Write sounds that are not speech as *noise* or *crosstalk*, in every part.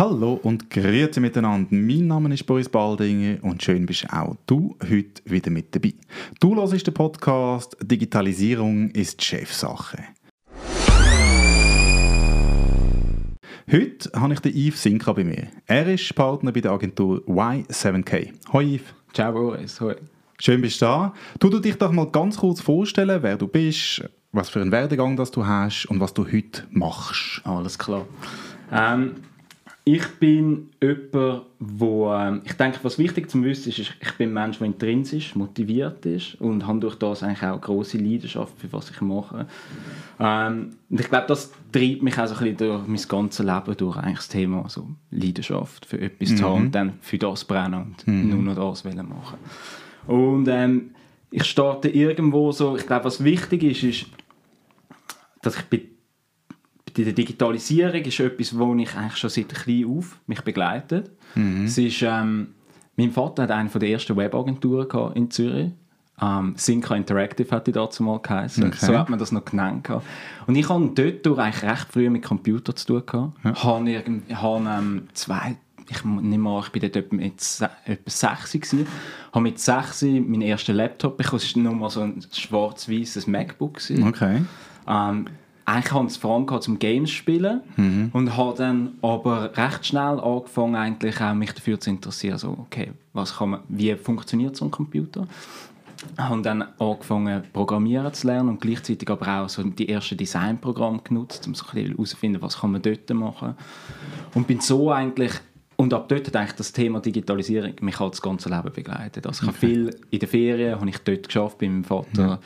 Hallo und grüezi miteinander. Mein Name ist Boris Baldinger und schön bist auch du heute wieder mit dabei. Du hörst den Podcast «Digitalisierung ist Chefsache». Heute habe ich den Yves Sinka bei mir. Er ist Partner bei der Agentur Y7K. Hoi Yves. Ciao Boris, hoi. Schön bist du da. Tu du dich doch mal ganz kurz vorstellen, wer du bist, was für einen Werdegang das du hast und was du heute machst. Alles klar. Ähm, ich bin jemand, wo ähm, ich denke, was wichtig zu wissen ist, ist, ich bin ein Mensch, der intrinsisch motiviert ist und habe durch das eigentlich auch eine grosse Leidenschaft für was ich mache. Ähm, und ich glaube, das treibt mich auch so ein bisschen durch mein ganzes Leben durch, eigentlich das Thema so Leidenschaft für etwas mhm. zu haben und dann für das brennen und mhm. nur noch das machen. Und ähm, ich starte irgendwo so, ich glaube, was wichtig ist, ist, dass ich bei die Digitalisierung ist etwas, wo ich eigentlich schon seit klein auf mich begleitet. Mhm. Es ist, ähm, mein Vater hat eine der ersten Webagenturen in Zürich. Ähm, Synca Interactive hat die dazu mal geheißen. Okay. So hat man das noch genannt. Und ich hatte dort durch eigentlich recht früh mit Computer zu tun. Gehabt. Ja. Ich habe ähm, zwei, ich nehme mal, ich bin dort etwa, mit, etwa sechs gewesen. habe mit sechs meinen ersten Laptop bekommen. Es war nur mal so ein schwarz-weißes MacBook. Gewesen. Okay. Ähm, eigentlich habe ich es vor allem zum Games spielen mhm. und habe dann aber recht schnell angefangen, eigentlich auch mich dafür zu interessieren, so, okay, was kann man, wie funktioniert so ein Computer? habe dann angefangen programmieren zu lernen und gleichzeitig aber auch so die ersten Designprogramme genutzt, um so ein bisschen herauszufinden, was kann man dort machen. Und bin so eigentlich und ab dort hat eigentlich das Thema Digitalisierung mich halt das ganze Leben begleitet. Also ich okay. habe viel in der Ferien, habe ich dort geschafft bei meinem Vater ja.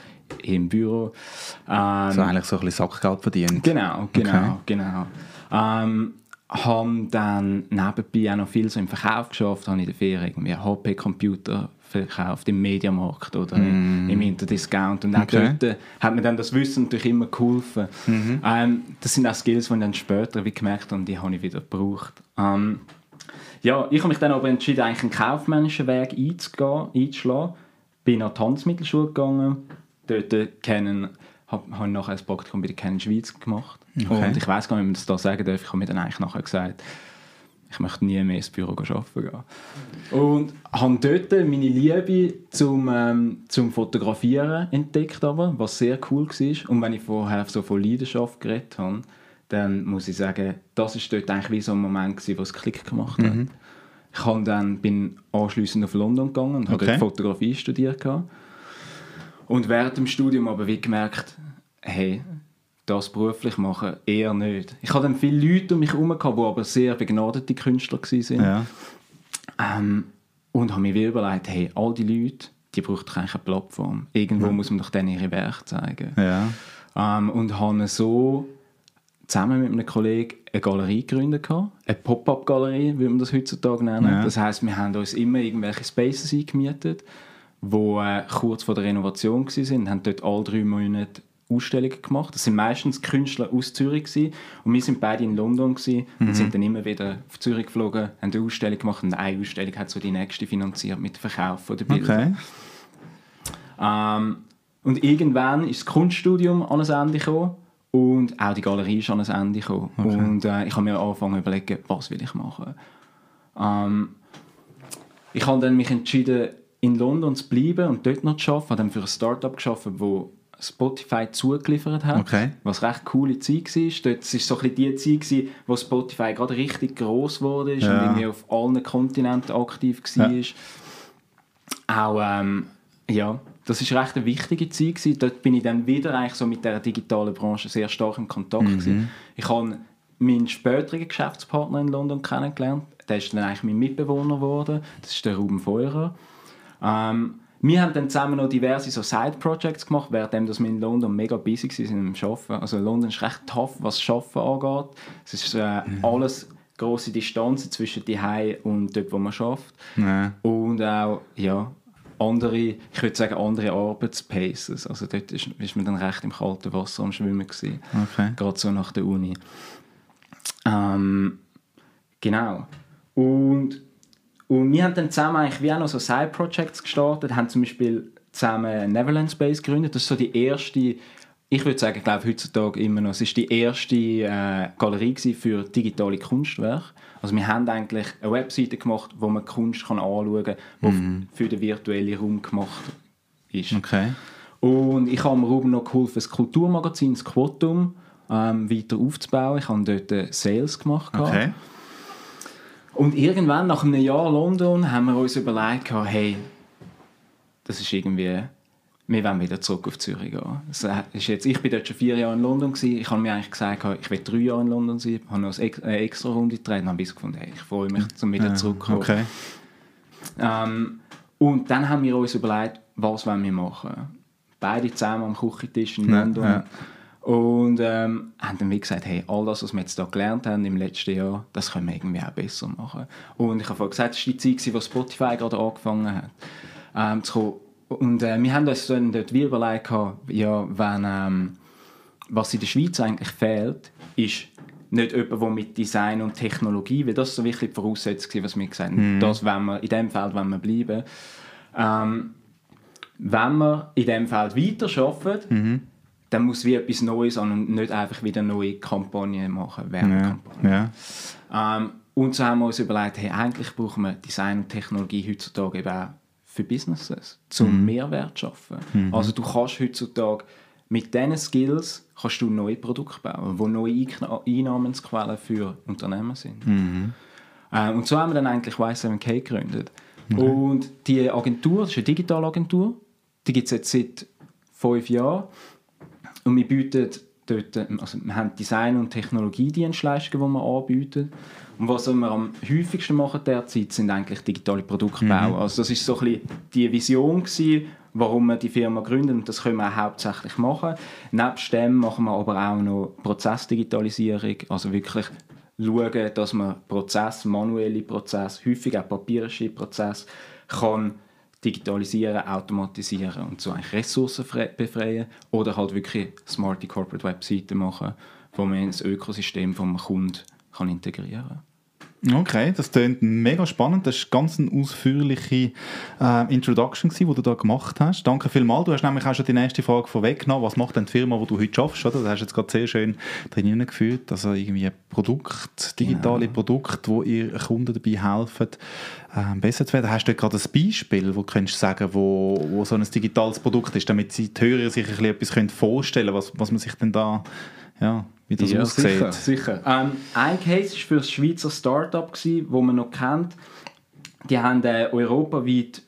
Im Büro. Ähm, so eigentlich so ein bisschen Sackgeld verdient. Genau, genau, okay. genau. Ähm, habe dann nebenbei auch noch viel so im Verkauf geschafft, habe in der Ferien irgendwie HP-Computer verkauft im Mediamarkt oder mm. im Interdiscount und auch okay. dort hat mir dann das Wissen natürlich immer geholfen. -hmm. ähm, das sind auch Skills, die ich dann später wie gemerkt habe, die habe ich wieder gebraucht. Ähm, ja, ich habe mich dann aber entschieden, eigentlich einen kaufmännischen Weg einzugehen, einzuschlagen. Bin an die Tanzmittelschule gegangen. Dort kennen, habe hab nachher ein Praktikum bei der Canon Schweiz gemacht. Okay. Und ich weiß gar nicht, ob man das da sagen darf. Ich habe mir dann eigentlich nachher gesagt, ich möchte nie mehr ins Büro arbeiten gehen. Und habe dort meine Liebe zum, ähm, zum Fotografieren entdeckt, aber, was sehr cool war. Und wenn ich vorher so von Leidenschaft geredet habe, dann muss ich sagen, das ist dort eigentlich wie so ein Moment gewesen, wo es Klick gemacht hat. Mhm. Ich dann, bin anschließend auf London gegangen und okay. habe dort Fotografie studiert. Und während dem Studium aber wie gemerkt, hey, das beruflich machen eher nicht. Ich hatte dann viele Leute um mich herum, die aber sehr begnadete Künstler waren. Ja. Ähm, und habe mir wie überlegt, hey, all die Leute, die brauchen eigentlich eine Plattform. Irgendwo ja. muss man doch denen ihre Werke zeigen. Ja. Ähm, und habe so zusammen mit einem Kollegen eine Galerie gegründet. Eine Pop-up-Galerie, wie man das heutzutage nennt. Ja. Das heißt, wir haben uns immer irgendwelche Spaces eingemietet, die äh, kurz vor der Renovation waren, haben dort alle drei Monate Ausstellungen gemacht. Das sind meistens Künstler aus Zürich gewesen. und wir sind beide in London gewesen, mhm. und sind dann immer wieder auf Zürich geflogen, haben eine Ausstellung gemacht und eine Ausstellung hat so die nächste finanziert mit dem Verkauf der Bilder. Okay. Ähm, und irgendwann ist das Kunststudium an ein Ende gekommen und auch die Galerie ist an ein Ende gekommen. Okay. Und äh, ich habe mir angefangen zu überlegen, was will ich machen. Ähm, ich habe dann mich entschieden, in London zu bleiben und dort noch zu arbeiten. Ich habe dann für ein Startup geschafft, wo Spotify zugeliefert hat, okay. was recht coole Zeit war. Dort war so ein die Zeit, wo Spotify gerade richtig groß wurde ja. und irgendwie auf allen Kontinenten aktiv war. Ja. Auch ähm, ja, das war recht eine wichtige Zeit. Gewesen. Dort bin ich dann wieder eigentlich so mit der digitalen Branche sehr stark im Kontakt. Mhm. Ich habe meinen späteren Geschäftspartner in London kennengelernt. Der ist dann eigentlich mein Mitbewohner geworden. Das ist der Ruben Feurer. Ähm, wir haben dann zusammen noch diverse so Side-Projects gemacht, während wir in London mega busy waren im Arbeiten. Also London ist recht tough, was das Arbeiten angeht. Es ist äh, mhm. alles große Distanzen zwischen die und dort, wo man arbeitet. Ja. Und auch, ja, andere, ich würde sagen, andere Arbeitspaces. Also dort ist, ist man dann recht im kalten Wasser am Schwimmen gewesen. Okay. Gerade so nach der Uni. Ähm, genau. Und, und wir haben dann zusammen eigentlich wie auch noch so Side-Projects gestartet, haben zum Beispiel zusammen Neverland Space gegründet. Das ist so die erste ich würde sagen, ich glaube heutzutage immer noch, es ist die erste äh, Galerie für digitale Kunstwerke. Also wir haben eigentlich eine Webseite gemacht, wo man Kunst kann anschauen kann, die mhm. für den virtuellen Raum gemacht ist. Okay. Und ich habe mir oben noch geholfen, das Kulturmagazin, das Quotum, ähm, weiter aufzubauen. Ich habe dort Sales gemacht. Okay. Und irgendwann, nach einem Jahr London, haben wir uns überlegt, hey, das ist irgendwie wir wollen wieder zurück auf Zürich gehen. ist jetzt, ich bin dort schon vier Jahre in London gewesen. Ich habe mir eigentlich gesagt, ich will drei Jahre in London sein. Ich habe noch eine extra Runde gedreht und habe gefunden, hey, ich freue mich, um wieder zurückzukommen. Okay. Ähm, und dann haben wir uns überlegt, was wollen wir machen. Beide zusammen am Küchentisch in London. Ja, Und ähm, haben dann wie gesagt, hey, all das, was wir jetzt hier gelernt haben im letzten Jahr, das können wir irgendwie auch besser machen. Und ich habe vorhin gesagt, das war die Zeit, wo Spotify gerade angefangen hat, ähm, zu kommen und äh, wir haben uns dann dort wie überlegt, ja, wenn, ähm, was in der Schweiz eigentlich fehlt, ist nicht jemand, der mit Design und Technologie, weil das ist so wirklich die Voraussetzung, was wir gesagt haben, mhm. das wenn wir, in diesem Feld wollen wir bleiben. Ähm, wenn wir in diesem Feld weiter arbeiten, mhm. Dann muss wie etwas Neues an und nicht einfach wieder neue Kampagnen machen, Werbekampagnen. Ja. Ähm, und so haben wir uns überlegt, hey, eigentlich brauchen wir Design und Technologie heutzutage eben auch für Businesses, zum mhm. Mehrwert zu schaffen. Mhm. Also du kannst heutzutage mit diesen Skills kannst du neue Produkte bauen, die neue Einnahmensquellen für Unternehmen sind. Mhm. Äh, und so haben wir dann eigentlich Y7K gegründet. Okay. Und die Agentur, das ist eine Digitalagentur, die gibt es jetzt seit fünf Jahren. Und wir bieten dort, also wir haben Design- und Technologiedienstleistungen, die wir anbieten. Und was wir am häufigsten machen derzeit, sind eigentlich digitale Produkte bauen. Mhm. Also das ist so ein bisschen die Vision gewesen, warum wir die Firma gründen und das können wir auch hauptsächlich machen. Nebst dem machen wir aber auch noch Prozessdigitalisierung, also wirklich schauen, dass man Prozess, manuelle Prozesse, häufig auch papierische Prozesse kann digitalisieren, automatisieren und so eigentlich Ressourcen befreien oder halt wirklich smarte Corporate Webseiten machen, wo man ins Ökosystem vom Kunden kann integrieren kann. Okay, das klingt mega spannend. Das war ganz eine ausführliche äh, Introduction, die du da gemacht hast. Danke vielmals. Du hast nämlich auch schon die nächste Frage vorweggenommen. Was macht denn die Firma, wo du heute arbeitest? Oder? Das hast du jetzt gerade sehr schön drin geführt. Also irgendwie Produkt, digitale genau. Produkte, wo ihr Kunden dabei helfen, äh, besser zu werden. Hast du gerade ein Beispiel, wo du sagen, wo, wo so ein digitales Produkt ist, damit die Hörer sich ein bisschen etwas vorstellen können, was, was man sich denn da ja, wie das ja, aussieht. Sicher, sicher. Ähm, ein Case war für das Schweizer Startup, das man noch kennt. Die haben äh, europaweit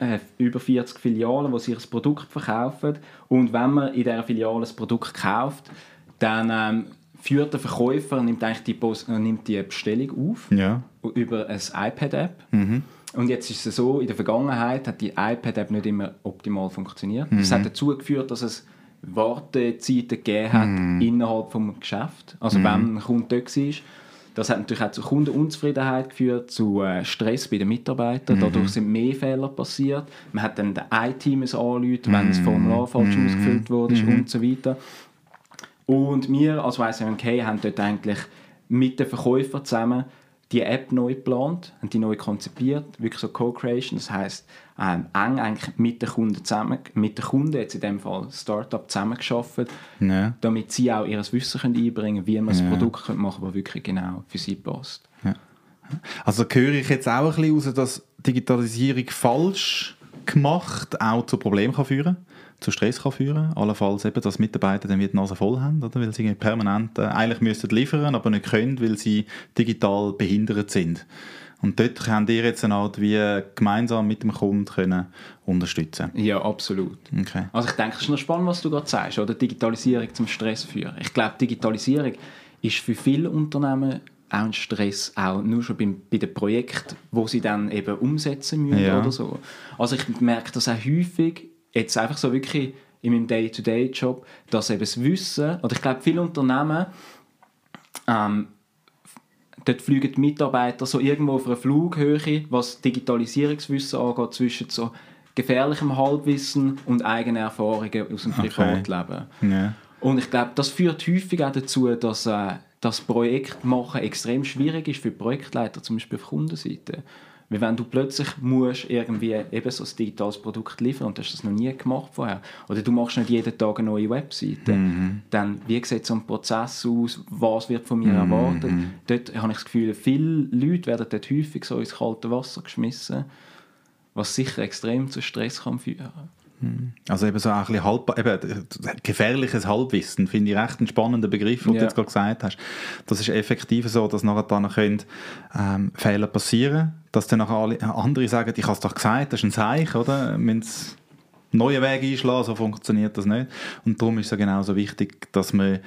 äh, über 40 Filialen, wo sie ihr Produkt verkaufen. Und wenn man in dieser Filiale ein Produkt kauft, dann ähm, führt der Verkäufer nimmt eigentlich die, Post äh, nimmt die Bestellung auf ja. über eine iPad-App. Mhm. Und jetzt ist es so, in der Vergangenheit hat die iPad-App nicht immer optimal funktioniert. Mhm. Das hat dazu geführt, dass es Wartezeiten gegeben hat mm. innerhalb des Geschäfts. Also mm. wenn ein Kunde dort war. Das hat natürlich auch zu Kundenunzufriedenheit geführt, zu äh, Stress bei den Mitarbeitern. Mm. Dadurch sind mehr Fehler passiert. Man hat dann den IT-Team anrufen, wenn das Formular falsch mm. ausgefüllt wurde -hmm. und so weiter. Und wir als YSMK haben dort eigentlich mit den Verkäufern zusammen die App neu geplant, haben die neu konzipiert, wirklich so Co-Creation, das heißt ähm, eng eigentlich mit den Kunden zusammen, mit den Kunden jetzt in dem Fall Startup zusammengeschafft, ja. damit sie auch ihr Wissen können einbringen können, wie man ja. das Produkt machen kann, das wirklich genau für sie passt. Ja. Also höre ich jetzt auch ein bisschen raus, dass Digitalisierung falsch gemacht auch zu Problemen kann führen kann? Zu Stress kann führen kann. Allenfalls eben, dass Mitarbeiter dann wieder die Nase voll haben, oder? weil sie permanent äh, eigentlich müssten liefern, aber nicht können, weil sie digital behindert sind. Und dort könnt ihr jetzt eine Art wie gemeinsam mit dem Kunden können unterstützen Ja, absolut. Okay. Also ich denke, es ist noch spannend, was du gerade sagst, oder? Digitalisierung zum Stress führen. Ich glaube, Digitalisierung ist für viele Unternehmen auch ein Stress, auch nur schon beim, bei den Projekten, wo sie dann eben umsetzen müssen ja. oder so. Also ich merke das auch häufig, jetzt einfach so wirklich in meinem Day-to-Day-Job, dass eben das Wissen, oder ich glaube, viele Unternehmen, ähm, dort fliegen die Mitarbeiter so irgendwo auf einer Flughöhe, was Digitalisierungswissen angeht, zwischen so gefährlichem Halbwissen und eigenen Erfahrungen aus dem Privatleben. Okay. Yeah. Und ich glaube, das führt häufig auch dazu, dass äh, das Projekt machen extrem schwierig ist für Projektleiter, zum Beispiel auf Kundenseite. Wie wenn du plötzlich musst irgendwie eben so ein digitales Produkt liefern und du hast das noch nie gemacht vorher. Oder du machst nicht jeden Tag eine neue Webseite. Mhm. Dann, wie sieht so ein Prozess aus? Was wird von mir mhm. erwartet? Dort habe ich das Gefühl, viele Leute werden dort häufig so ins kalte Wasser geschmissen, was sicher extrem zu Stress kann führen also eben so ein bisschen halb, eben, gefährliches Halbwissen finde ich recht einen spannenden Begriff, den ja. du jetzt gerade gesagt hast. Das ist effektiv so, dass nachher dann können, ähm, Fehler passieren dass dann nachher alle, andere sagen, ich habe es doch gesagt, das ist ein Zeichen, oder? Wir neue Wege einschlagen, so funktioniert das nicht. Und darum ist es ja genauso wichtig, dass man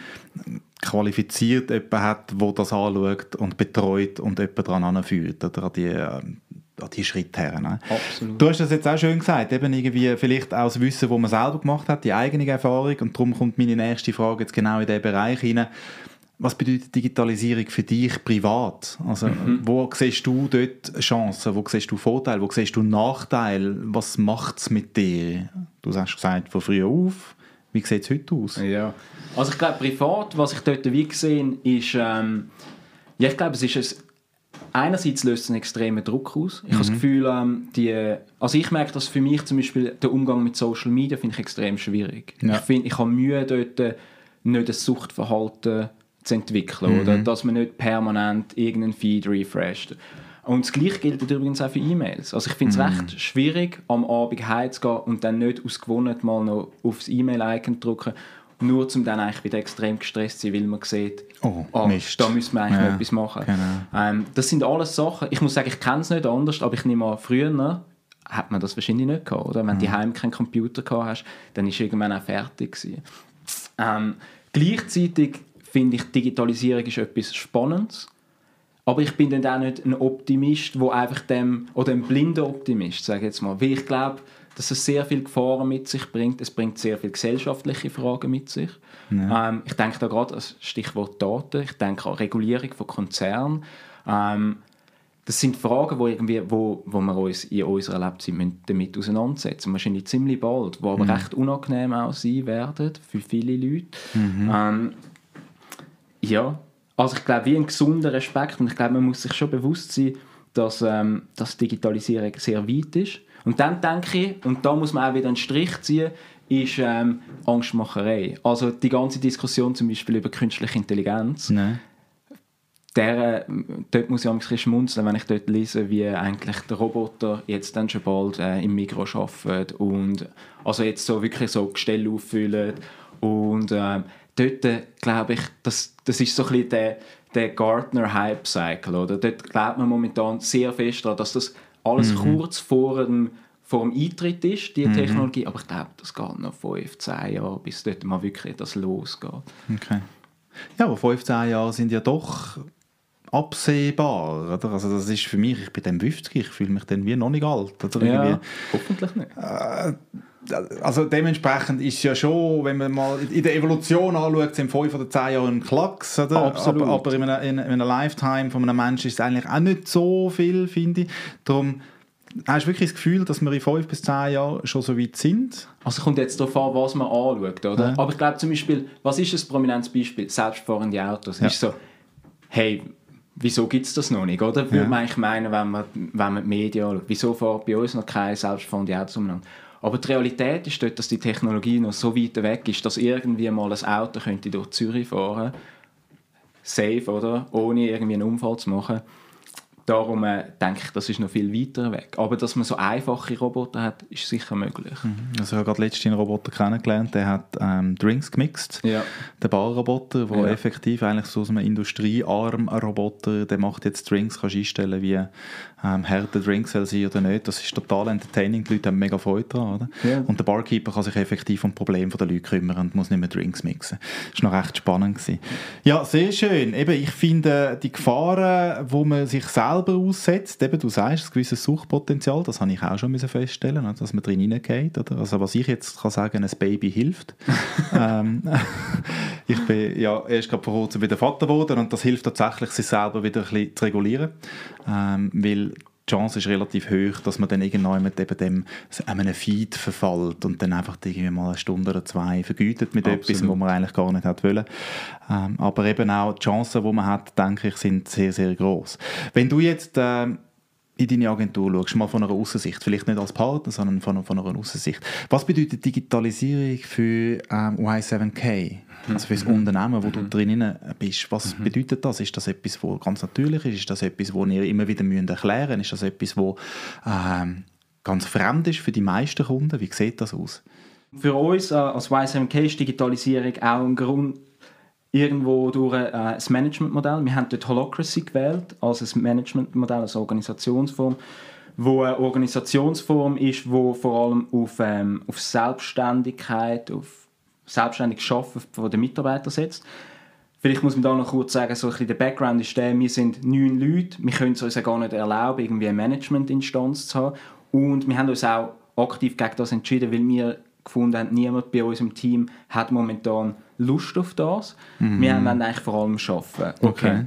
qualifiziert jemanden hat, der das anschaut und betreut und jemanden daran anführt, oder an die ähm, die Schritte her. Ne? Absolut. Du hast das jetzt auch schön gesagt, eben irgendwie vielleicht auch das Wissen, das man selber gemacht hat, die eigene Erfahrung und darum kommt meine nächste Frage jetzt genau in diesen Bereich hinein. Was bedeutet Digitalisierung für dich privat? Also, mhm. Wo siehst du dort Chancen? Wo siehst du Vorteile? Wo siehst du Nachteile? Was macht es mit dir? Du hast gesagt, von früher auf. Wie sieht es heute aus? Ja. Also ich glaube, privat, was ich dort wie gesehen ist, ähm, ja, ich glaube, es ist ein einerseits löst es einen extremen Druck aus. Ich mhm. habe das mhm. Gefühl, ähm, die, also ich merke, dass für mich zum Beispiel der Umgang mit Social Media finde ich extrem schwierig. Ja. Ich finde, ich habe Mühe dort äh, nicht ein Suchtverhalten zu entwickeln mhm. oder dass man nicht permanent irgendeinen Feed refresht. Und das Gleiche gilt übrigens auch für E-Mails. Also ich finde es mhm. recht schwierig, am Abend heimzugehen und dann nicht aus Gewohnheit mal noch aufs E-Mail-Icon drücken nur um dann eigentlich wieder extrem gestresst zu sein, weil man sieht, oh, oh da müssen wir eigentlich ja, noch etwas machen. Genau. Ähm, das sind alles Sachen, ich muss sagen, ich kenne es nicht anders, aber ich nehme an, früher hat man das wahrscheinlich nicht gehabt, oder? Wenn mhm. du heim keinen Computer gehabt hast, dann ist irgendwann auch fertig Ähm, gleichzeitig finde ich, Digitalisierung ist etwas Spannendes, aber ich bin dann auch nicht ein Optimist, wo einfach dem, oder ein blinder Optimist, sage ich jetzt mal, weil ich glaube, dass es sehr viele Gefahren mit sich bringt. Es bringt sehr viele gesellschaftliche Fragen mit sich. Ja. Ähm, ich denke da gerade als Stichwort Daten, ich denke an Regulierung von Konzernen. Ähm, das sind Fragen, wo, irgendwie, wo, wo wir uns in unserer Lebzeit damit auseinandersetzen Wahrscheinlich ziemlich bald, die aber mhm. recht unangenehm auch sein werden für viele Leute. Mhm. Ähm, ja, also ich glaube, wie ein gesunder Respekt und ich glaube, man muss sich schon bewusst sein, dass, ähm, dass Digitalisierung sehr weit ist und dann denke ich, und da muss man auch wieder einen Strich ziehen, ist ähm, Angstmacherei. Also die ganze Diskussion zum Beispiel über künstliche Intelligenz. Nein. Der, dort muss ich ein bisschen schmunzeln, wenn ich dort lese, wie eigentlich der Roboter jetzt dann schon bald äh, im Mikro arbeitet und also jetzt so wirklich so Gestelle auffüllt und äh, dort äh, glaube ich, das, das ist so ein bisschen der, der Gartner-Hype-Cycle, oder? Dort glaubt man momentan sehr fest daran, dass das alles mhm. kurz vor dem, vor dem Eintritt ist, die mhm. Technologie. Aber ich glaube, das geht noch 15 Jahre, bis dort mal wirklich das losgeht. Okay. Ja, aber 15 Jahre sind ja doch absehbar. Oder? Also das ist für mich, ich bin dann 50, ich fühle mich dann wie noch nicht alt. Oder? Ja, hoffentlich nicht. Äh, also dementsprechend ist es ja schon, wenn man mal in der Evolution anschaut, sind 5 oder 10 Jahre ein Klacks. Oder? Absolut. Aber, aber in, einer, in, einer Lifetime von einem Menschen ist es eigentlich auch nicht so viel, finde ich. Darum hast du wirklich das Gefühl, dass wir in 5 bis 10 Jahren schon so weit sind? Also kommt jetzt darauf an, was man anschaut, oder? Ja. Aber ich glaube zum Beispiel, was ist ein prominentes Beispiel? Selbstfahrende Autos. Ja. Ist so, hey, wieso gibt es das noch nicht, oder? Würde ja. man eigentlich meinen, wenn man, wenn man die Medien anschaut. Wieso fährt bei uns noch keine selbstfahrende Autos umeinander? Aber die Realität ist dort, dass die Technologie noch so weit weg ist, dass irgendwie mal ein Auto könnte durch Zürich fahren safe, oder? Ohne irgendwie einen Unfall zu machen. Darum äh, denke ich, das ist noch viel weiter weg. Aber dass man so einfache Roboter hat, ist sicher möglich. Mhm. Also ich habe gerade letztens einen Roboter kennengelernt, der hat ähm, Drinks gemixt. Ja. Der Barroboter, der ja. effektiv eigentlich so aus einem industriearm Roboter, der macht jetzt Drinks, kannst einstellen, wie ähm, harte Drinks soll sein oder nicht. Das ist total entertaining, die Leute haben mega Freude daran. Oder? Ja. Und der Barkeeper kann sich effektiv um die Probleme der Leute kümmern und muss nicht mehr Drinks mixen. Das war noch recht spannend. Gewesen. Ja, sehr schön. Eben, ich finde, die Gefahren, wo man sich selber selber aussetzt, eben du sagst, ein gewisses Suchtpotenzial, das habe ich auch schon feststellen dass man drin hineingeht. Oder? Also was ich jetzt kann sagen, ein Baby hilft. *laughs* ähm, *laughs* ich bin ja erst gerade vor kurzem wieder Vater geworden und das hilft tatsächlich, sich selber wieder ein bisschen zu regulieren, ähm, weil die Chance ist relativ hoch, dass man dann irgendwann mit eben dem, einem Feed verfällt und dann einfach irgendwie mal eine Stunde oder zwei vergütet mit Absolut. etwas, was man eigentlich gar nicht hat wollen. Ähm, aber eben auch die Chancen, die man hat, denke ich, sind sehr, sehr groß. Wenn du jetzt äh, in deine Agentur schaust, mal von einer Außensicht, vielleicht nicht als Partner, sondern von, von einer Außensicht. Was bedeutet Digitalisierung für ähm, Y7K, also für das mhm. Unternehmen, wo du mhm. drinnen bist? Was mhm. bedeutet das? Ist das etwas, was ganz natürlich ist? Ist das etwas, wo ihr immer wieder müsst erklären müsst? Ist das etwas, was ähm, ganz fremd ist für die meisten Kunden? Wie sieht das aus? Für uns äh, als Y7K ist Digitalisierung auch ein Grund, irgendwo durch äh, das Managementmodell. Wir haben dort Holocracy gewählt als ein Managementmodell, als Organisationsform, wo eine Organisationsform ist, wo vor allem auf, ähm, auf Selbstständigkeit, auf selbstständiges Arbeiten der Mitarbeiter setzt. Vielleicht muss man da noch kurz sagen, so ein bisschen der Background ist der, wir sind neun Leute, wir können es uns ja gar nicht erlauben, irgendwie eine Managementinstanz zu haben und wir haben uns auch aktiv gegen das entschieden, weil wir gefunden haben, niemand bei uns im Team hat momentan Lust auf das. Mhm. Wir wollen eigentlich vor allem arbeiten. Okay.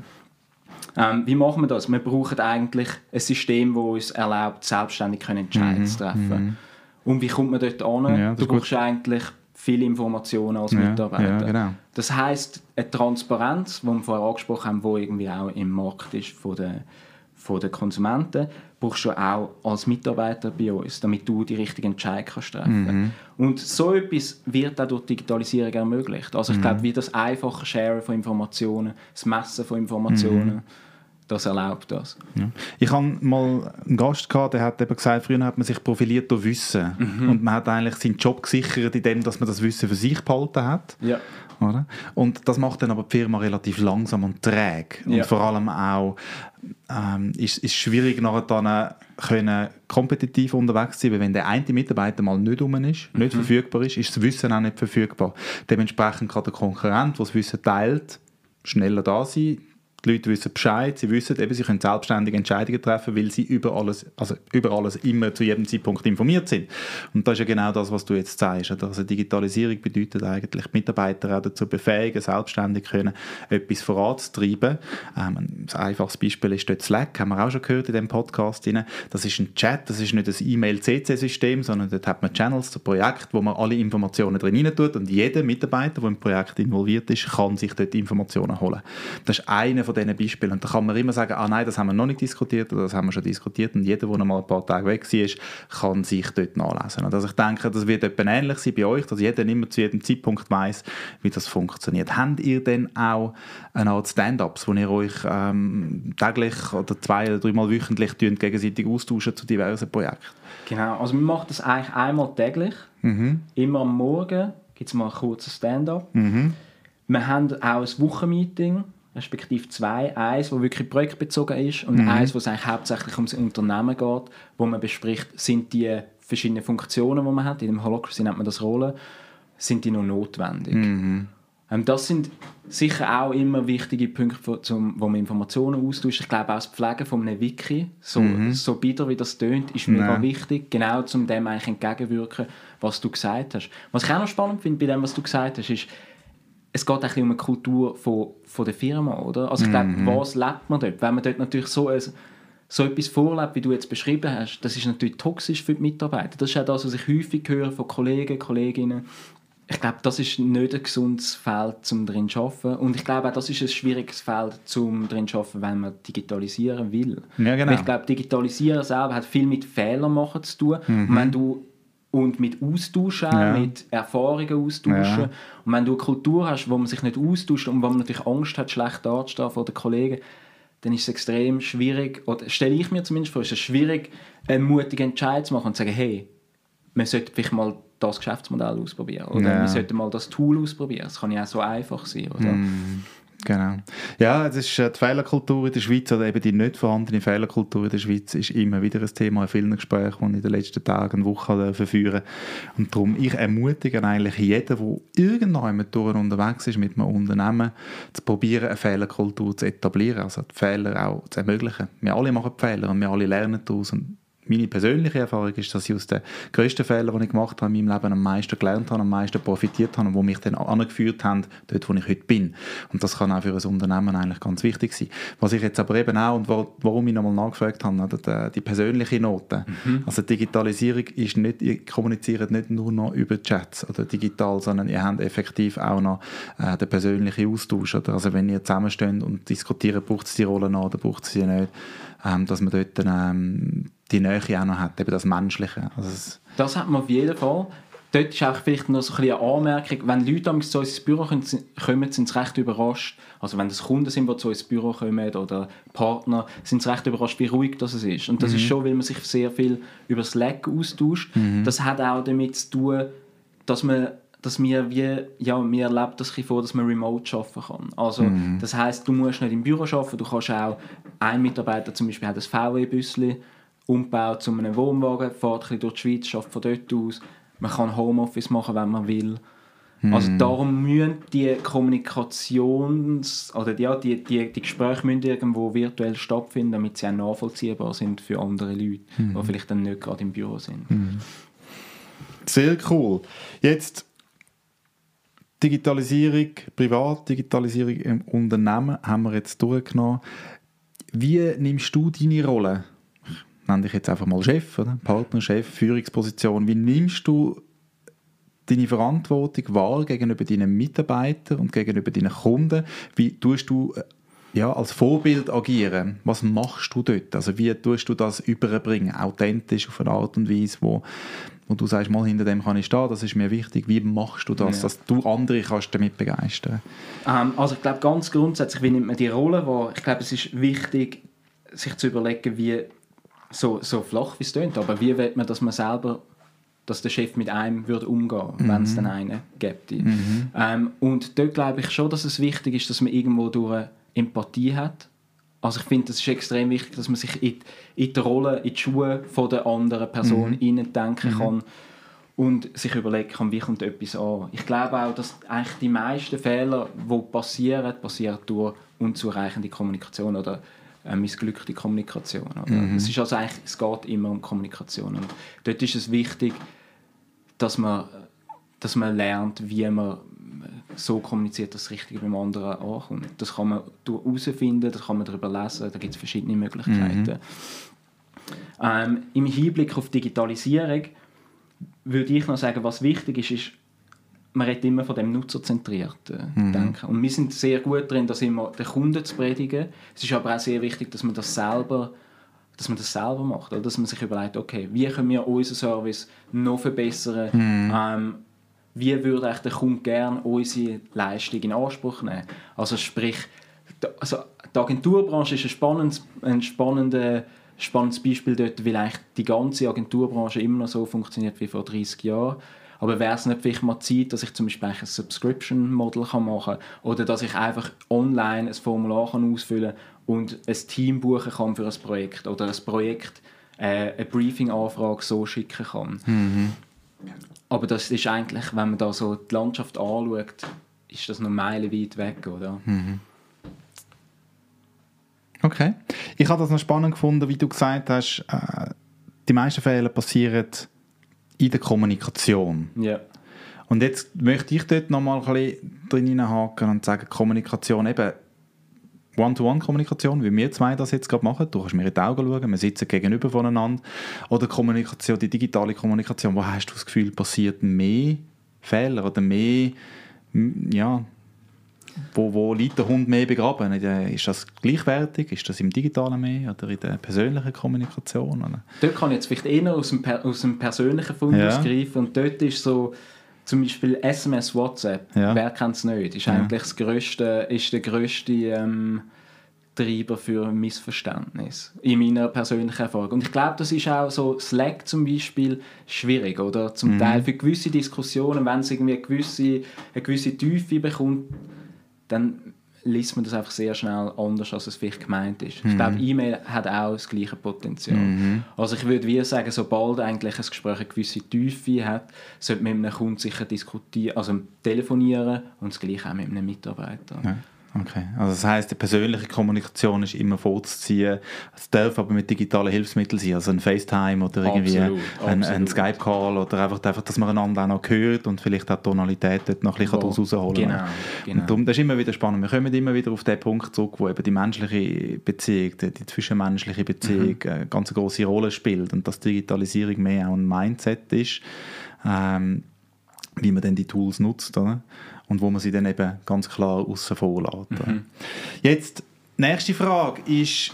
Ähm, wie machen wir das? Wir brauchen eigentlich ein System, das uns erlaubt, selbstständig Entscheidungen mhm. zu treffen. Mhm. Und wie kommt man dort an? Ja, du brauchst gut. eigentlich viele Informationen als Mitarbeiter. Ja, genau. Das heißt eine Transparenz, die wir vorher angesprochen haben, die irgendwie auch im Markt ist von den, von den Konsumenten brauchst du auch als Mitarbeiter bei uns, damit du die richtigen Entscheidungen kannst treffen mhm. Und so etwas wird auch durch Digitalisierung ermöglicht. Also ich mhm. glaube, wie das einfache Sharen von Informationen, das Messen von Informationen, mhm. das erlaubt das. Ja. Ich hatte mal einen Gast, gehabt, der hat eben gesagt, früher hat man sich profiliert durch Wissen. Mhm. Und man hat eigentlich seinen Job gesichert, indem dass man das Wissen für sich behalten hat. Ja. Oder? Und das macht dann aber die Firma relativ langsam und träge. Und ja. vor allem auch ähm, ist es schwierig, nachher dann können kompetitiv unterwegs zu sein, weil wenn der eine Mitarbeiter mal nicht um ist, nicht mhm. verfügbar ist, ist das Wissen auch nicht verfügbar. Dementsprechend kann der Konkurrent, der das Wissen teilt, schneller da sein, die Leute wissen Bescheid, sie wissen eben, sie können selbstständige Entscheidungen treffen, weil sie über alles, also über alles immer zu jedem Zeitpunkt informiert sind. Und das ist ja genau das, was du jetzt sagst. Also Digitalisierung bedeutet eigentlich, Mitarbeiter auch dazu befähigen, selbstständig können, etwas voranzutreiben. Ähm, ein einfaches Beispiel ist dort Slack, haben wir auch schon gehört in dem Podcast. Das ist ein Chat, das ist nicht ein E-Mail-CC-System, sondern dort hat man Channels zu Projekt, wo man alle Informationen drin tut und jeder Mitarbeiter, der im Projekt involviert ist, kann sich dort Informationen holen. Das ist einer von diesen Beispielen. Und da kann man immer sagen, ah nein, das haben wir noch nicht diskutiert oder das haben wir schon diskutiert. Und jeder, der noch mal ein paar Tage weg war, kann sich dort nachlesen. Und also ich denke, das wird etwa ähnlich sein bei euch, dass jeder immer zu jedem Zeitpunkt weiß, wie das funktioniert. Habt ihr denn auch eine Art Stand-ups, wo ihr euch ähm, täglich oder zwei oder dreimal wöchentlich gegenseitig austauschen zu diversen Projekten? Genau, also wir machen das eigentlich einmal täglich. Mhm. Immer am Morgen gibt es mal ein kurzes Stand-up. Mhm. Wir haben auch ein Wochenmeeting respektive zwei. Eins, das wirklich projektbezogen ist und mhm. eins, wo es eigentlich hauptsächlich ums Unternehmen geht, wo man bespricht, sind die verschiedenen Funktionen, die man hat, in dem Holocracy nennt man das Rollen, sind die noch notwendig. Mhm. Ähm, das sind sicher auch immer wichtige Punkte, zum, wo man Informationen austauscht. Ich glaube auch das Pflegen von einem Wiki, so, mhm. so bitter wie das tönt, ist mega Nein. wichtig, genau um dem eigentlich entgegenwirken, was du gesagt hast. Was ich auch noch spannend finde bei dem, was du gesagt hast, ist, es geht ein um eine Kultur von, von der Firma, oder? Also ich glaube, mhm. was lebt man dort? Wenn man dort natürlich so, ein, so etwas vorlebt, wie du jetzt beschrieben hast, das ist natürlich toxisch für die Mitarbeiter. Das ist auch das, was ich häufig höre von Kollegen, Kolleginnen. Ich glaube, das ist nicht ein gesundes Feld, um drin zu arbeiten. Und ich glaube auch, das ist ein schwieriges Feld, um drin zu arbeiten, wenn man digitalisieren will. Ja, genau. ich glaube, digitalisieren selber hat viel mit Fehlern machen zu tun. Mhm. Und wenn du und mit Austauschen, ja. mit Erfahrungen austauschen. Ja. Und wenn du eine Kultur hast, wo man sich nicht austauscht und wo man natürlich Angst hat, schlecht dazustehen vor den Kollegen, dann ist es extrem schwierig, oder stelle ich mir zumindest vor, ist es schwierig, einen mutigen Entscheid zu machen und zu sagen, hey, man sollte vielleicht mal das Geschäftsmodell ausprobieren oder ja. wir sollten mal das Tool ausprobieren. Das kann ja auch so einfach sein, oder? Mm. Genau. Ja, es ist äh, die Fehlerkultur in der Schweiz oder eben die nicht vorhandene Fehlerkultur in der Schweiz ist immer wieder ein Thema in vielen Gesprächen, die ich in den letzten Tagen, Wochen verführen Und darum, ich ermutige eigentlich jeden, der irgendwann durch unterwegs ist mit einem Unternehmen, zu probieren, eine Fehlerkultur zu etablieren, also die Fehler auch zu ermöglichen. Wir alle machen Fehler und wir alle lernen daraus und meine persönliche Erfahrung ist, dass ich aus den grössten Fehlern, die ich gemacht habe in meinem Leben, am meisten gelernt habe, am meisten profitiert habe und die mich dann angeführt haben, dort, wo ich heute bin. Und das kann auch für ein Unternehmen eigentlich ganz wichtig sein. Was ich jetzt aber eben auch, und warum ich nochmal nachgefragt habe, die persönliche Note. Mhm. Also Digitalisierung ist nicht, ihr kommuniziert nicht nur noch über Chats oder digital, sondern ihr habt effektiv auch noch äh, den persönlichen Austausch. Oder? Also wenn ihr zusammensteht und diskutiert, braucht es die Rolle noch oder braucht es sie nicht ähm, dass man dort ähm, die Nähe auch noch hat, eben das Menschliche. Also das, das hat man auf jeden Fall. Dort ist auch vielleicht noch so ein eine Anmerkung, wenn Leute zu uns ins Büro kommen, sind sie recht überrascht. Also wenn das Kunden sind, die zu uns ins Büro kommen oder Partner, sind sie recht überrascht, wie ruhig das ist. Und das mhm. ist schon, weil man sich sehr viel über Slack austauscht. Mhm. Das hat auch damit zu tun, dass man dass mir wie, ja, mir erlebt das vor, dass man remote arbeiten kann. Also, mhm. das heißt, du musst nicht im Büro arbeiten, du kannst auch, ein Mitarbeiter zum Beispiel hat ein VW-Büsschen umgebaut zu einem Wohnwagen, fährt ein durch die Schweiz, arbeitet von dort aus, man kann Homeoffice machen, wenn man will. Mhm. Also darum müssen die Kommunikations- oder ja, die, die, die Gespräche müssen irgendwo virtuell stattfinden, damit sie auch nachvollziehbar sind für andere Leute, mhm. die vielleicht dann nicht gerade im Büro sind. Mhm. Sehr cool. Jetzt Digitalisierung, Privatdigitalisierung im Unternehmen haben wir jetzt durchgenommen. Wie nimmst du deine Rolle? Nenne dich jetzt einfach mal Chef, oder? Partner, Chef, Führungsposition. Wie nimmst du deine Verantwortung wahr gegenüber deinen Mitarbeitern und gegenüber deinen Kunden? Wie tust du äh, ja, als Vorbild agieren? Was machst du dort? Also wie tust du das überbringen? Authentisch auf eine Art und Weise, wo wo du sagst, mal hinter dem kann ich stehen, das ist mir wichtig. Wie machst du das, ja. dass du andere kannst damit begeistern? Ähm, also ich glaube ganz grundsätzlich, wie nimmt man die Rolle wahr? Ich glaube, es ist wichtig, sich zu überlegen, wie so, so flach wie es klingt, aber wie will man, dass man selber dass der Chef mit einem würde umgehen mhm. wenn es dann einen gibt. Mhm. Ähm, und dort glaube ich schon, dass es wichtig ist, dass man irgendwo durch Empathie hat also ich finde, es ist extrem wichtig, dass man sich in, in die Rolle, in die Schuhe von der anderen Person mhm. denken mhm. kann und sich überlegen kann, wie kommt etwas an. Ich glaube auch, dass eigentlich die meisten Fehler, die passieren, passieren durch unzureichende Kommunikation oder äh, missglückte Kommunikation. Mhm. Es ist also eigentlich, es geht immer um Kommunikation und dort ist es wichtig, dass man, dass man lernt, wie man so kommuniziert, dass das Richtige beim anderen ankommt. Das kann man herausfinden, das kann man darüber lesen, da gibt es verschiedene Möglichkeiten. Mhm. Ähm, Im Hinblick auf Digitalisierung würde ich noch sagen, was wichtig ist, ist, man redet immer von dem nutzerzentrierten mhm. Denken. Und wir sind sehr gut darin, das immer den Kunden zu predigen. Es ist aber auch sehr wichtig, dass man das selber dass man das selber macht, oder? dass man sich überlegt, okay, wie können wir unseren Service noch verbessern, mhm. ähm, wie würde der Kunde gerne unsere Leistung in Anspruch nehmen. Also sprich, also die Agenturbranche ist ein spannendes, ein spannendes, spannendes Beispiel dort, weil eigentlich die ganze Agenturbranche immer noch so funktioniert wie vor 30 Jahren. Aber wäre es nicht vielleicht mal Zeit, dass ich zum Beispiel ein Subscription-Model machen kann oder dass ich einfach online ein Formular kann ausfüllen und ein Team buchen kann für ein Projekt oder ein Projekt äh, eine Briefing-Anfrage so schicken kann. Mhm. Aber das ist eigentlich, wenn man da so die Landschaft anschaut, ist das noch meilenweit weg, oder? Mhm. Okay. Ich habe das noch spannend gefunden, wie du gesagt hast, äh, die meisten Fehler passieren in der Kommunikation. Ja. Und jetzt möchte ich dort noch mal ein bisschen drin haken und sagen, Kommunikation eben One-to-One-Kommunikation, wie wir zwei das jetzt gerade machen. Du kannst mir in die Augen schauen, wir sitzen gegenüber voneinander. Oder Kommunikation, die digitale Kommunikation, wo hast du das Gefühl, passiert mehr Fehler oder mehr, ja, wo, wo liegt der Hund mehr begraben? Ist das gleichwertig? Ist das im Digitalen mehr oder in der persönlichen Kommunikation? Oder? Dort kann ich jetzt vielleicht eher aus dem, aus dem persönlichen Fund ja. ausgreifen und dort ist so zum Beispiel SMS, WhatsApp, ja. wer kennt es nicht, ist ja. eigentlich das grösste, ist der grösste ähm, Treiber für Missverständnis in meiner persönlichen Erfahrung. Und ich glaube, das ist auch so Slack zum Beispiel schwierig, oder? Zum mhm. Teil für gewisse Diskussionen, wenn es irgendwie eine gewisse, eine gewisse Tiefe bekommt, dann liest man das einfach sehr schnell anders, als es vielleicht gemeint ist. Mhm. Ich glaube, E-Mail hat auch das gleiche Potenzial. Mhm. Also ich würde wie sagen, sobald eigentlich ein Gespräch eine gewisse Tiefe hat, sollte man mit einem Kunden sicher diskutieren, also telefonieren und das gleiche auch mit einem Mitarbeiter. Ja. Okay, also das heißt, die persönliche Kommunikation ist immer vorzuziehen. Es darf aber mit digitalen Hilfsmitteln sein, also ein FaceTime oder irgendwie absolut, ein, ein Skype-Call oder einfach, einfach, dass man einander auch noch hört und vielleicht auch die Tonalität dort noch ein bisschen oh, rausholen genau, kann. Genau. Und darum, das ist immer wieder spannend. Wir kommen immer wieder auf den Punkt zurück, wo eben die menschliche Beziehung, die, die zwischenmenschliche Beziehung mhm. eine ganz große Rolle spielt und dass Digitalisierung mehr auch ein Mindset ist, ähm, wie man denn die Tools nutzt. Oder? Und wo man sie dann eben ganz klar außen vor lässt. Mhm. Jetzt, nächste Frage ist,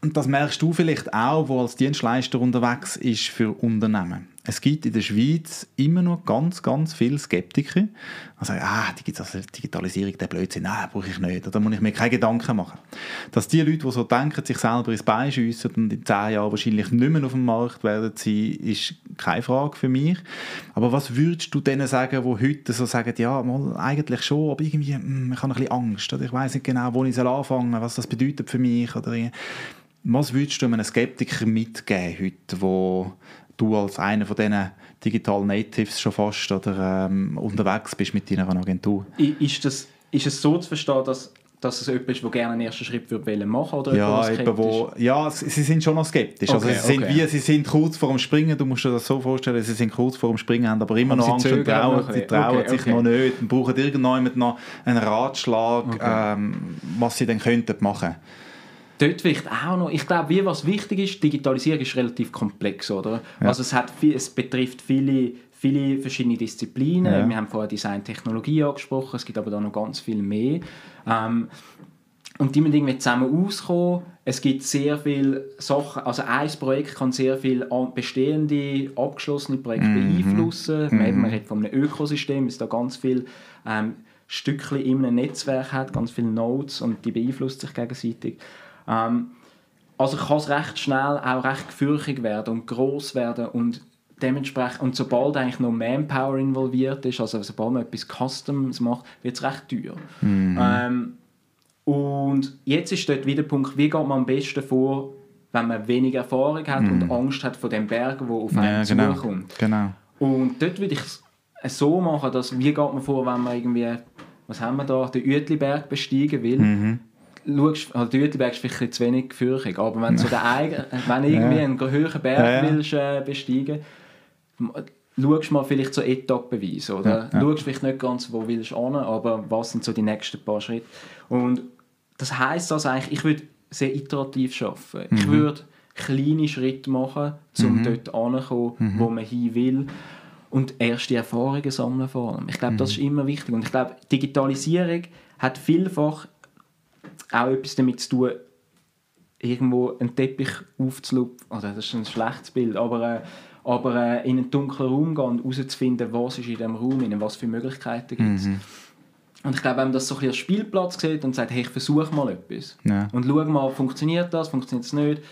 und das merkst du vielleicht auch, wo als Dienstleister unterwegs ist für Unternehmen. Es gibt in der Schweiz immer noch ganz, ganz viele Skeptiker, die sagen, ah, Digitalisierung, der Blödsinn, nein, brauche ich nicht, da muss ich mir keine Gedanken machen. Dass die Leute, die so denken, sich selber ins Bein schiessen und in zehn Jahren wahrscheinlich nicht mehr auf dem Markt werden sein, ist keine Frage für mich. Aber was würdest du denen sagen, die heute so sagen, ja, mal eigentlich schon, aber irgendwie, hm, ich habe ein bisschen Angst, oder ich weiß nicht genau, wo ich anfangen soll, was das bedeutet für mich, oder was würdest du einem Skeptiker mitgeben heute, wo du als einer von diesen Digital Natives schon fast oder ähm, unterwegs bist mit deiner Agentur? Ist, das, ist es so zu verstehen, dass dass es jemand ist, der gerne einen ersten Schritt würde machen oder ja, eben, wo, ja, sie sind schon noch skeptisch. Also okay, also sie, sind okay. wie, sie sind kurz vor dem Springen, du musst dir das so vorstellen, sie sind kurz vor dem Springen, haben aber immer aber noch Angst und trauen, sie trauen okay, sich noch nicht und brauchen irgendwann noch einen Ratschlag, ähm, was sie dann könnten machen Dort vielleicht auch noch, ich glaube, wie was wichtig ist, Digitalisierung ist relativ komplex, oder? Ja. Also es, hat viel, es betrifft viele, viele verschiedene Disziplinen. Ja. Wir haben vorher Design, Technologie angesprochen, es gibt aber da noch ganz viel mehr. Ähm, und die müssen irgendwie zusammen auskommen. Es gibt sehr viele Sachen, also ein Projekt kann sehr viele bestehende, abgeschlossene Projekte mhm. beeinflussen. Mhm. Man redet von einem Ökosystem, es da ganz viele ähm, Stückchen in einem Netzwerk hat, ganz viele Nodes und die beeinflussen sich gegenseitig. Ähm, also kann es recht schnell auch recht gefürchtig werden und groß werden und dementsprechend und sobald eigentlich noch Manpower involviert ist, also sobald man etwas Customs macht, wird es recht teuer. Mhm. Ähm, und jetzt ist dort wieder der Punkt, wie geht man am besten vor, wenn man wenig Erfahrung hat mhm. und Angst hat vor dem Berg, der auf einen ja, genau. zukommt. Genau. Und dort würde ich es so machen, dass wie geht man vor, wenn man irgendwie, was haben wir da, den Uetliberg besteigen will, mhm schaust, also Uetliberg ist vielleicht zu wenig gefürchtig, aber wenn du so den *laughs* wenn irgendwie ja. einen höheren Berg ja, ja. willst äh, besteigen schaust mal vielleicht so etappenweise, oder? Ja, Schaust vielleicht nicht ganz, wo willst du hin, aber was sind so die nächsten paar Schritte. Und das heisst also eigentlich, ich würde sehr iterativ arbeiten. Mhm. Ich würde kleine Schritte machen, um mhm. dort hinzukommen, mhm. wo man hin will und erste Erfahrungen sammeln vor allem. Ich glaube, das ist mhm. immer wichtig. Und ich glaube, Digitalisierung hat vielfach auch etwas damit zu tun, irgendwo einen Teppich aufzulupfen. Also das ist ein schlechtes Bild, aber, äh, aber äh, in einen dunklen Raum gehen und herauszufinden, was ist in diesem Raum, in was für Möglichkeiten gibt es. Mhm. Und ich glaube, wenn man das so ein bisschen als Spielplatz sieht und sagt, hey, ich versuche mal etwas. Ja. Und schau mal, funktioniert das, funktioniert es nicht?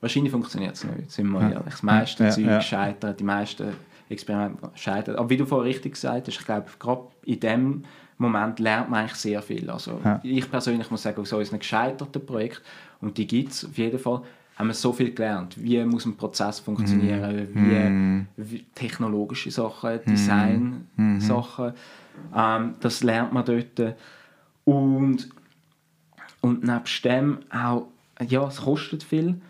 Wahrscheinlich funktioniert es nicht, sind wir ja. ehrlich. Das meiste ja, Zeug ja. scheitert, die meisten Experimente scheitern. Aber wie du vorhin richtig gesagt hast, ich glaube, gerade in dem Moment lernt man eigentlich sehr viel. Also ja. ich persönlich muss sagen, aus unseren gescheiterten Projekt und die gibt es auf jeden Fall, haben wir so viel gelernt. Wie muss ein Prozess funktionieren, mm. wie, mm. wie, technologische Sachen. Design-Sachen. Mm. Ähm, das lernt man dort. Und, und nebst dem auch, ja, es kostet viel,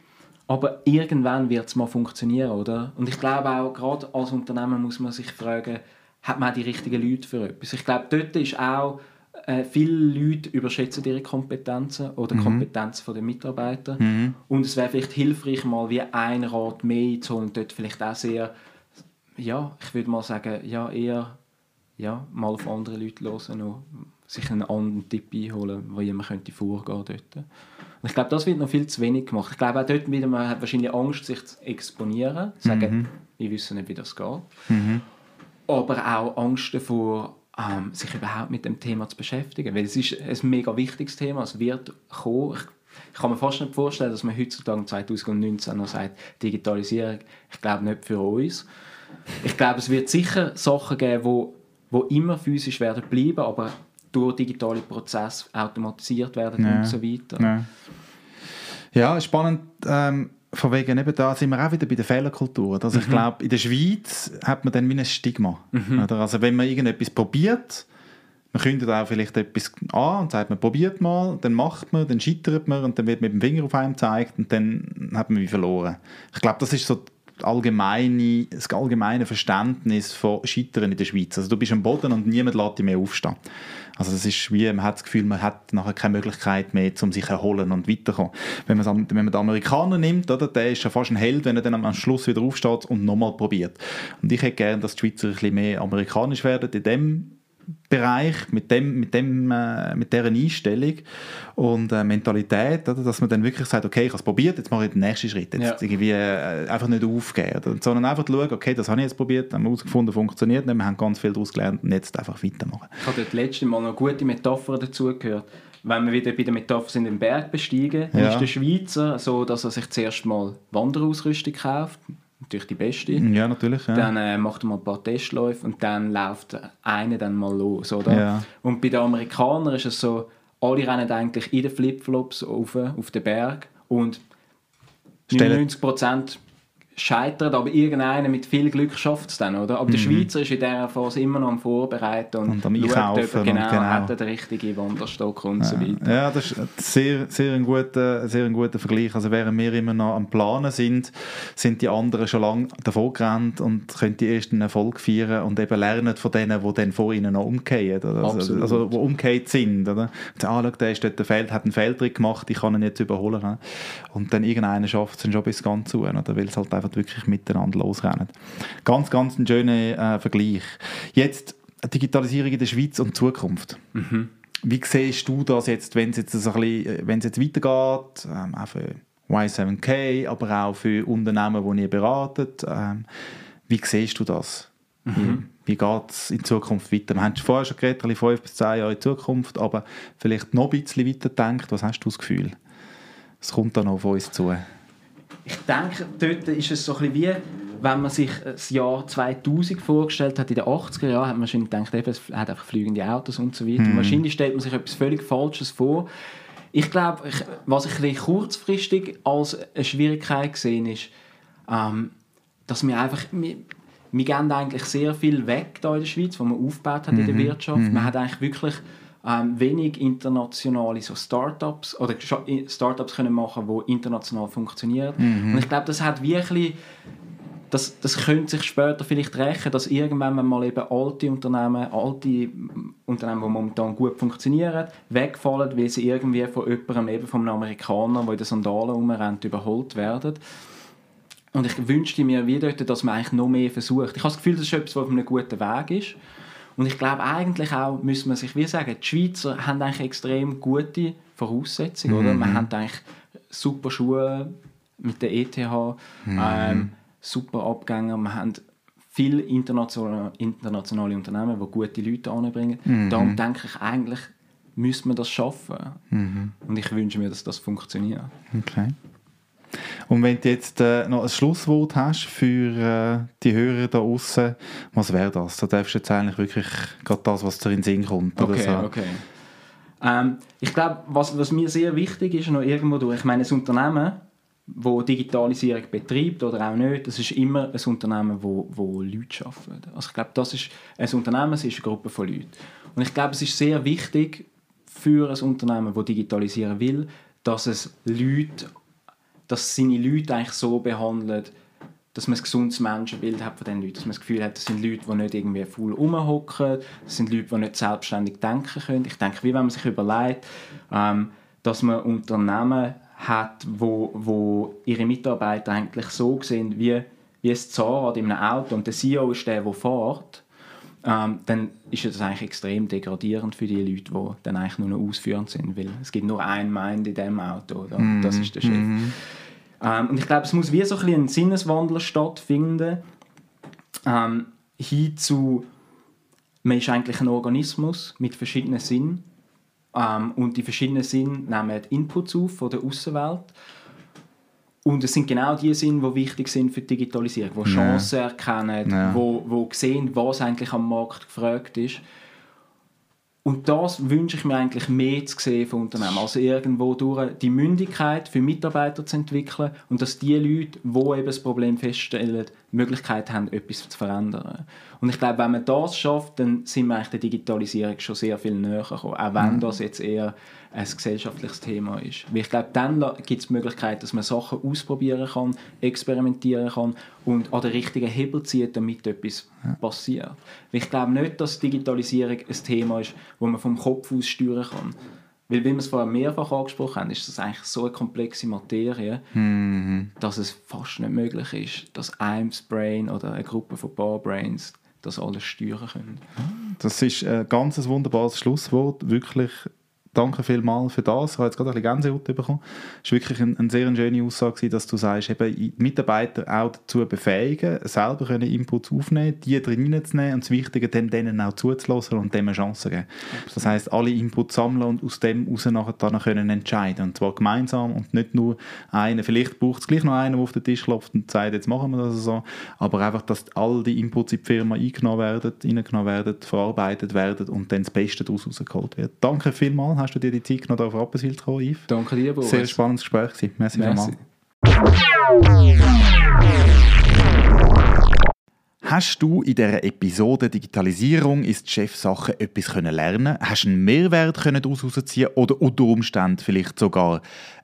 aber irgendwann wird es mal funktionieren, oder? Und ich glaube auch, gerade als Unternehmen muss man sich fragen, hat man auch die richtigen Leute für etwas. Ich glaube, dort ist auch, äh, viele Leute überschätzen ihre Kompetenzen oder mhm. Kompetenzen der Mitarbeiter. Mhm. Und es wäre vielleicht hilfreich, mal wie ein Rat mehr zu holen, dort vielleicht auch sehr, ja, ich würde mal sagen, ja, eher ja, mal auf andere Leute hören und sich einen anderen Tipp einholen, wo jemand könnte vorgehen dort. Und ich glaube, das wird noch viel zu wenig gemacht. Ich glaube auch dort wieder, man hat wahrscheinlich Angst, sich zu exponieren, sagen, mhm. ich wüsste nicht, wie das geht. Mhm aber auch Angst davor, ähm, sich überhaupt mit dem Thema zu beschäftigen. Weil es ist ein mega wichtiges Thema, es wird kommen. Ich, ich kann mir fast nicht vorstellen, dass man heutzutage 2019 noch sagt, Digitalisierung, ich glaube nicht für uns. Ich glaube, es wird sicher Sachen geben, wo, wo immer physisch werden bleiben, aber durch digitale Prozesse automatisiert werden ja. und so weiter. Ja, ja spannend. Ähm von wegen eben da sind wir auch wieder bei der Fehlerkultur. Also mhm. ich glaube, in der Schweiz hat man dann wie ein Stigma. Mhm. Also wenn man irgendetwas probiert, man kündigt auch vielleicht etwas an und sagt, man probiert mal, dann macht man, dann scheitert man und dann wird mit dem Finger auf einem gezeigt und dann hat man wie verloren. Ich glaube, das ist so allgemeine, das allgemeine Verständnis von Scheitern in der Schweiz. Also du bist am Boden und niemand lässt dich mehr aufstehen. Also das ist wie, man hat das Gefühl, man hat nachher keine Möglichkeit mehr, um sich erholen und weiterzukommen. Wenn man, wenn man den Amerikaner nimmt, oder, der ist ja fast ein Held, wenn er dann am Schluss wieder aufsteht und nochmal probiert. Und ich hätte gerne, dass die Schweizer ein bisschen mehr amerikanisch werden in dem Bereich, mit, dem, mit, dem, äh, mit dieser Einstellung und äh, Mentalität, oder? dass man dann wirklich sagt, okay, ich habe es probiert, jetzt mache ich den nächsten Schritt. Jetzt ja. irgendwie äh, einfach nicht aufgeben, oder? sondern einfach schauen, okay, das habe ich jetzt probiert, haben wir herausgefunden, funktioniert nicht, wir haben ganz viel daraus gelernt und jetzt einfach weitermachen. Ich habe das letzte Mal noch gute Metapher dazu gehört wenn wir wieder bei der Metapher sind, den Berg besteigen, ja. ist der Schweizer so, dass er sich zuerst mal Wanderausrüstung kauft, natürlich die beste. Ja, natürlich. Ja. Dann äh, macht er mal ein paar Testläufe und dann läuft einer dann mal los, oder? Ja. Und bei den Amerikanern ist es so, alle rennen eigentlich in den Flipflops auf, auf den Berg und 99 Prozent scheitert, aber irgendeiner mit viel Glück schafft es dann, oder? Aber mhm. der Schweizer ist in dieser Phase immer noch am Vorbereiten und, und am schaut, ob er genau, genau. hat den richtigen Wanderstock und ja. so weiter. Ja, das ist sehr, sehr, ein guter, sehr ein guter Vergleich. Also während wir immer noch am Planen sind, sind die anderen schon lange davor gerannt und können die ersten Erfolg feiern und eben lernen von denen, die dann vor ihnen noch umgehen? Also, also die umgekehrt sind, oder? Und ah, schau, der ist dort, der Feld, hat einen Feldtrick gemacht, ich kann ihn jetzt überholen. Und dann irgendeiner schafft es schon bis ganz zu, oder? Weil es halt einfach wirklich miteinander losrennen. Ganz, ganz ein schöner äh, Vergleich. Jetzt Digitalisierung in der Schweiz und Zukunft. Mhm. Wie siehst du das jetzt, wenn es jetzt, ein bisschen, äh, wenn es jetzt weitergeht, ähm, auch für Y7K, aber auch für Unternehmen, die ihr beratet? Ähm, wie siehst du das? Mhm. Wie, geht es in Zukunft weiter? Wir haben vorher schon geredet, fünf bis zehn Jahre in Zukunft, aber vielleicht noch ein bisschen weiter denkt. Was hast du das Gefühl? Es kommt da noch auf uns zu ich denke, dort ist es so ein bisschen wie, wenn man sich das Jahr 2000 vorgestellt hat, in den 80er Jahren, hat man wahrscheinlich gedacht, eben, es hat einfach fliegende Autos und so weiter. Mhm. Wahrscheinlich stellt man sich etwas völlig Falsches vor. Ich glaube, was ich ein kurzfristig als eine Schwierigkeit gesehen ist, ähm, dass wir einfach, wir, wir geben eigentlich sehr viel weg da in der Schweiz, was man aufgebaut hat mhm. in der mhm. Wirtschaft. Mhm. Man hat eigentlich wirklich ähm, wenig internationale so Startups oder Startups können machen, die international funktionieren. Mhm. Und ich glaube, das hat wirklich das, das könnte sich später vielleicht rächen, dass irgendwann mal eben alte Unternehmen, alte Unternehmen, die momentan gut funktionieren, wegfallen, weil sie irgendwie von jemandem, eben von einem Amerikaner, der in den Sandalen rumrennt, überholt werden. Und ich wünschte mir wieder, dass man eigentlich noch mehr versucht. Ich habe das Gefühl, das ist etwas, was auf einem guten Weg ist. Und ich glaube eigentlich auch, müssen wir sich wie sagen, die Schweizer haben eigentlich extrem gute Voraussetzungen, mhm. oder? Wir haben eigentlich super Schuhe mit der ETH, mhm. ähm, super Abgänger, wir haben viele internationale, internationale Unternehmen, die gute Leute anbringen. Mhm. Darum denke ich eigentlich, müssen wir das schaffen. Mhm. Und ich wünsche mir, dass das funktioniert. Okay. Und wenn du jetzt äh, noch ein Schlusswort hast für äh, die Hörer da außen, was wäre das? Da darfst du jetzt eigentlich wirklich gerade das, was dir in den Sinn kommt. Okay, so. okay. Ähm, ich glaube, was, was mir sehr wichtig ist, noch irgendwo durch, ich meine, ein Unternehmen, wo Digitalisierung betreibt oder auch nicht, das ist immer ein Unternehmen, wo, wo Leute arbeiten. Also ich glaube, das ist ein Unternehmen, es ist eine Gruppe von Leuten. Und ich glaube, es ist sehr wichtig für ein Unternehmen, das digitalisieren will, dass es Leute dass seine Leute eigentlich so behandelt, dass man ein gesundes Menschenbild hat von diesen Leuten. Dass man das Gefühl hat, das sind Leute, die nicht irgendwie faul rumhocken, das sind Leute, die nicht selbstständig denken können. Ich denke, wie wenn man sich überlegt, ähm, dass man Unternehmen hat, wo, wo ihre Mitarbeiter eigentlich so sehen, wie, wie ein Zahnrad in einem Auto und der CEO ist der, der fährt, ähm, dann ist das eigentlich extrem degradierend für die Leute, die dann eigentlich nur noch ausführend sind, weil es gibt nur einen Mind in diesem Auto, oder? Mm das ist der Chef. Mm ähm, und ich glaube, es muss wie so ein, ein Sinneswandel stattfinden, ähm, hin zu, man ist eigentlich ein Organismus mit verschiedenen Sinnen ähm, und die verschiedenen Sinne nehmen Inputs auf von der Außenwelt und es sind genau die Sinne, die wichtig sind für die Digitalisierung, die Chancen ja. erkennen, ja. wo, wo sehen, was eigentlich am Markt gefragt ist. Und das wünsche ich mir eigentlich mehr zu sehen von Unternehmen. Also irgendwo durch die Mündigkeit für Mitarbeiter zu entwickeln und dass die Leute, die eben das Problem feststellen, die Möglichkeit haben, etwas zu verändern. Und ich glaube, wenn man das schafft, dann sind wir eigentlich der Digitalisierung schon sehr viel näher gekommen. Auch wenn mhm. das jetzt eher ein gesellschaftliches Thema ist. Weil ich glaube, dann gibt es die Möglichkeit, dass man Sachen ausprobieren kann, experimentieren kann und an den richtigen Hebel zieht, damit etwas ja. passiert. Weil ich glaube nicht, dass Digitalisierung ein Thema ist, wo man vom Kopf aus steuern kann. Weil, wie wir es vorher mehrfach angesprochen haben, ist das eigentlich so eine komplexe Materie, mhm. dass es fast nicht möglich ist, dass ein Brain oder eine Gruppe von Bar Brains das alles steuern können. Das ist ein ganz wunderbares Schlusswort. Wirklich danke vielmals für das. Ich habe jetzt gerade ein bisschen Gänsehaut bekommen. Es war wirklich eine, eine sehr schöne Aussage, dass du sagst, eben Mitarbeiter auch dazu befähigen, selber können Inputs aufnehmen, die drin zu nehmen und das Wichtige dann denen auch zuzulassen und dem eine Chance geben. Absolut. Das heisst, alle Inputs sammeln und aus dem heraus nachher dann können entscheiden. Und zwar gemeinsam und nicht nur einer. Vielleicht braucht es gleich noch einen, der auf den Tisch klopft und sagt, jetzt machen wir das so. Aber einfach, dass all die Inputs in die Firma eingenommen werden, reingenommen werden, verarbeitet werden und dann das Beste daraus rausgeholt wird. Danke vielmals hast du dir die Zeit genommen, auf Rapperswil zu kommen, Yves. Danke dir, Boris. Sehr spannendes Gespräch gewesen. Merci, Merci. Hast du in dieser Episode Digitalisierung ist Chefsache etwas können lernen? Hast du einen Mehrwert können herausziehen oder unter Umständen vielleicht sogar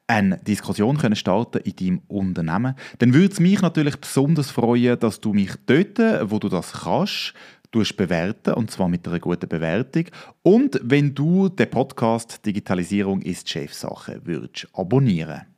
eine Diskussion können starten in deinem Unternehmen? Dann würde es mich natürlich besonders freuen, dass du mich dort, wo du das kannst, bewerten und zwar mit einer guten Bewertung. Und wenn du den Podcast Digitalisierung ist Chefsache würdest abonnieren.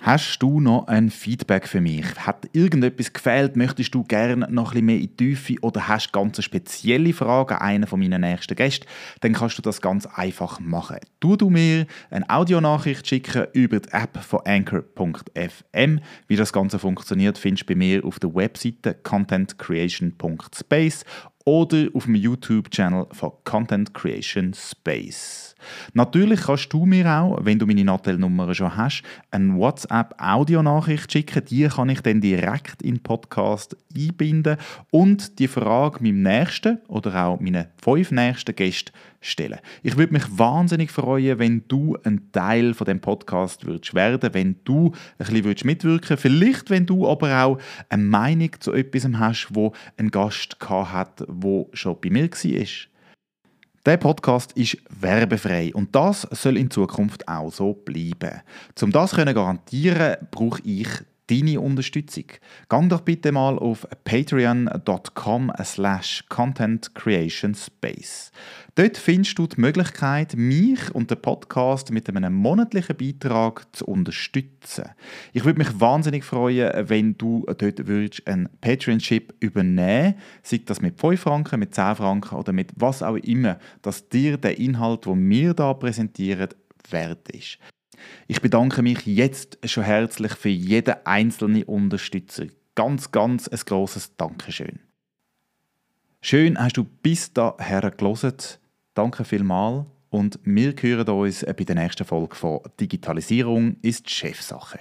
Hast du noch ein Feedback für mich? Hat irgendetwas gefehlt? Möchtest du gerne noch ein bisschen mehr in die Tiefe oder hast du ganz spezielle Fragen an einen von meinen nächsten Gästen? Dann kannst du das ganz einfach machen. Du du mir eine Audionachricht schicken über die App von Anchor.fm. Wie das Ganze funktioniert, findest du bei mir auf der Webseite contentcreation.space oder auf dem YouTube-Channel von Content Creation Space. Natürlich kannst du mir auch, wenn du meine Nattel-Nummer schon hast, eine WhatsApp-Audionachricht schicken. Die kann ich dann direkt in den Podcast einbinden und die Frage meinem nächsten oder auch meinen fünf nächsten Gästen stellen. Ich würde mich wahnsinnig freuen, wenn du ein Teil von dem Podcast würdest werden, wenn du ein bisschen würdest mitwirken, vielleicht wenn du aber auch eine Meinung zu etwas hast, wo ein Gast hat, wo schon bei mir war. Der Podcast ist werbefrei und das soll in Zukunft auch so bleiben. Um das zu garantieren, brauche ich deine Unterstützung. Gang doch bitte mal auf patreon.com slash contentcreationspace. Dort findest du die Möglichkeit, mich und den Podcast mit einem monatlichen Beitrag zu unterstützen. Ich würde mich wahnsinnig freuen, wenn du dort würdest einen Patreonship übernehmen sei das mit 5 Franken, mit 10 Franken oder mit was auch immer, dass dir der Inhalt, den wir hier präsentieren, wert ist. Ich bedanke mich jetzt schon herzlich für jeden einzelnen Unterstützer. Ganz, ganz ein grosses Dankeschön. Schön hast du bis daher gelesen. Danke vielmals und wir hören uns bei der nächsten Folge von Digitalisierung ist Chefsache.